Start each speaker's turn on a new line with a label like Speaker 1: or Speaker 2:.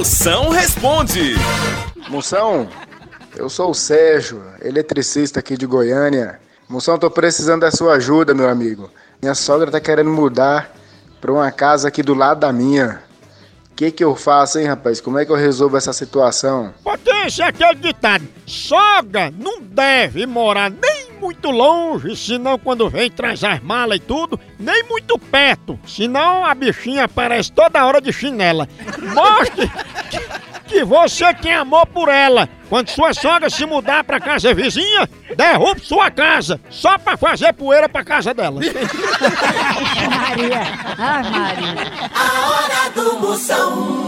Speaker 1: Moção responde.
Speaker 2: Moção, eu sou o Sérgio, eletricista aqui de Goiânia. Moção, tô precisando da sua ajuda, meu amigo. Minha sogra tá querendo mudar pra uma casa aqui do lado da minha. O que que eu faço, hein, rapaz? Como é que eu resolvo essa situação?
Speaker 3: Potência é aquele ditado: sogra não deve morar nem muito longe, senão quando vem traz as malas e tudo, nem muito perto, senão a bichinha aparece toda hora de chinela. Mostre que você tem amor por ela. Quando sua sogra se mudar pra casa vizinha, derrube sua casa, só pra fazer poeira pra casa dela.
Speaker 4: Maria. Ah, Maria.
Speaker 5: A hora do Moção.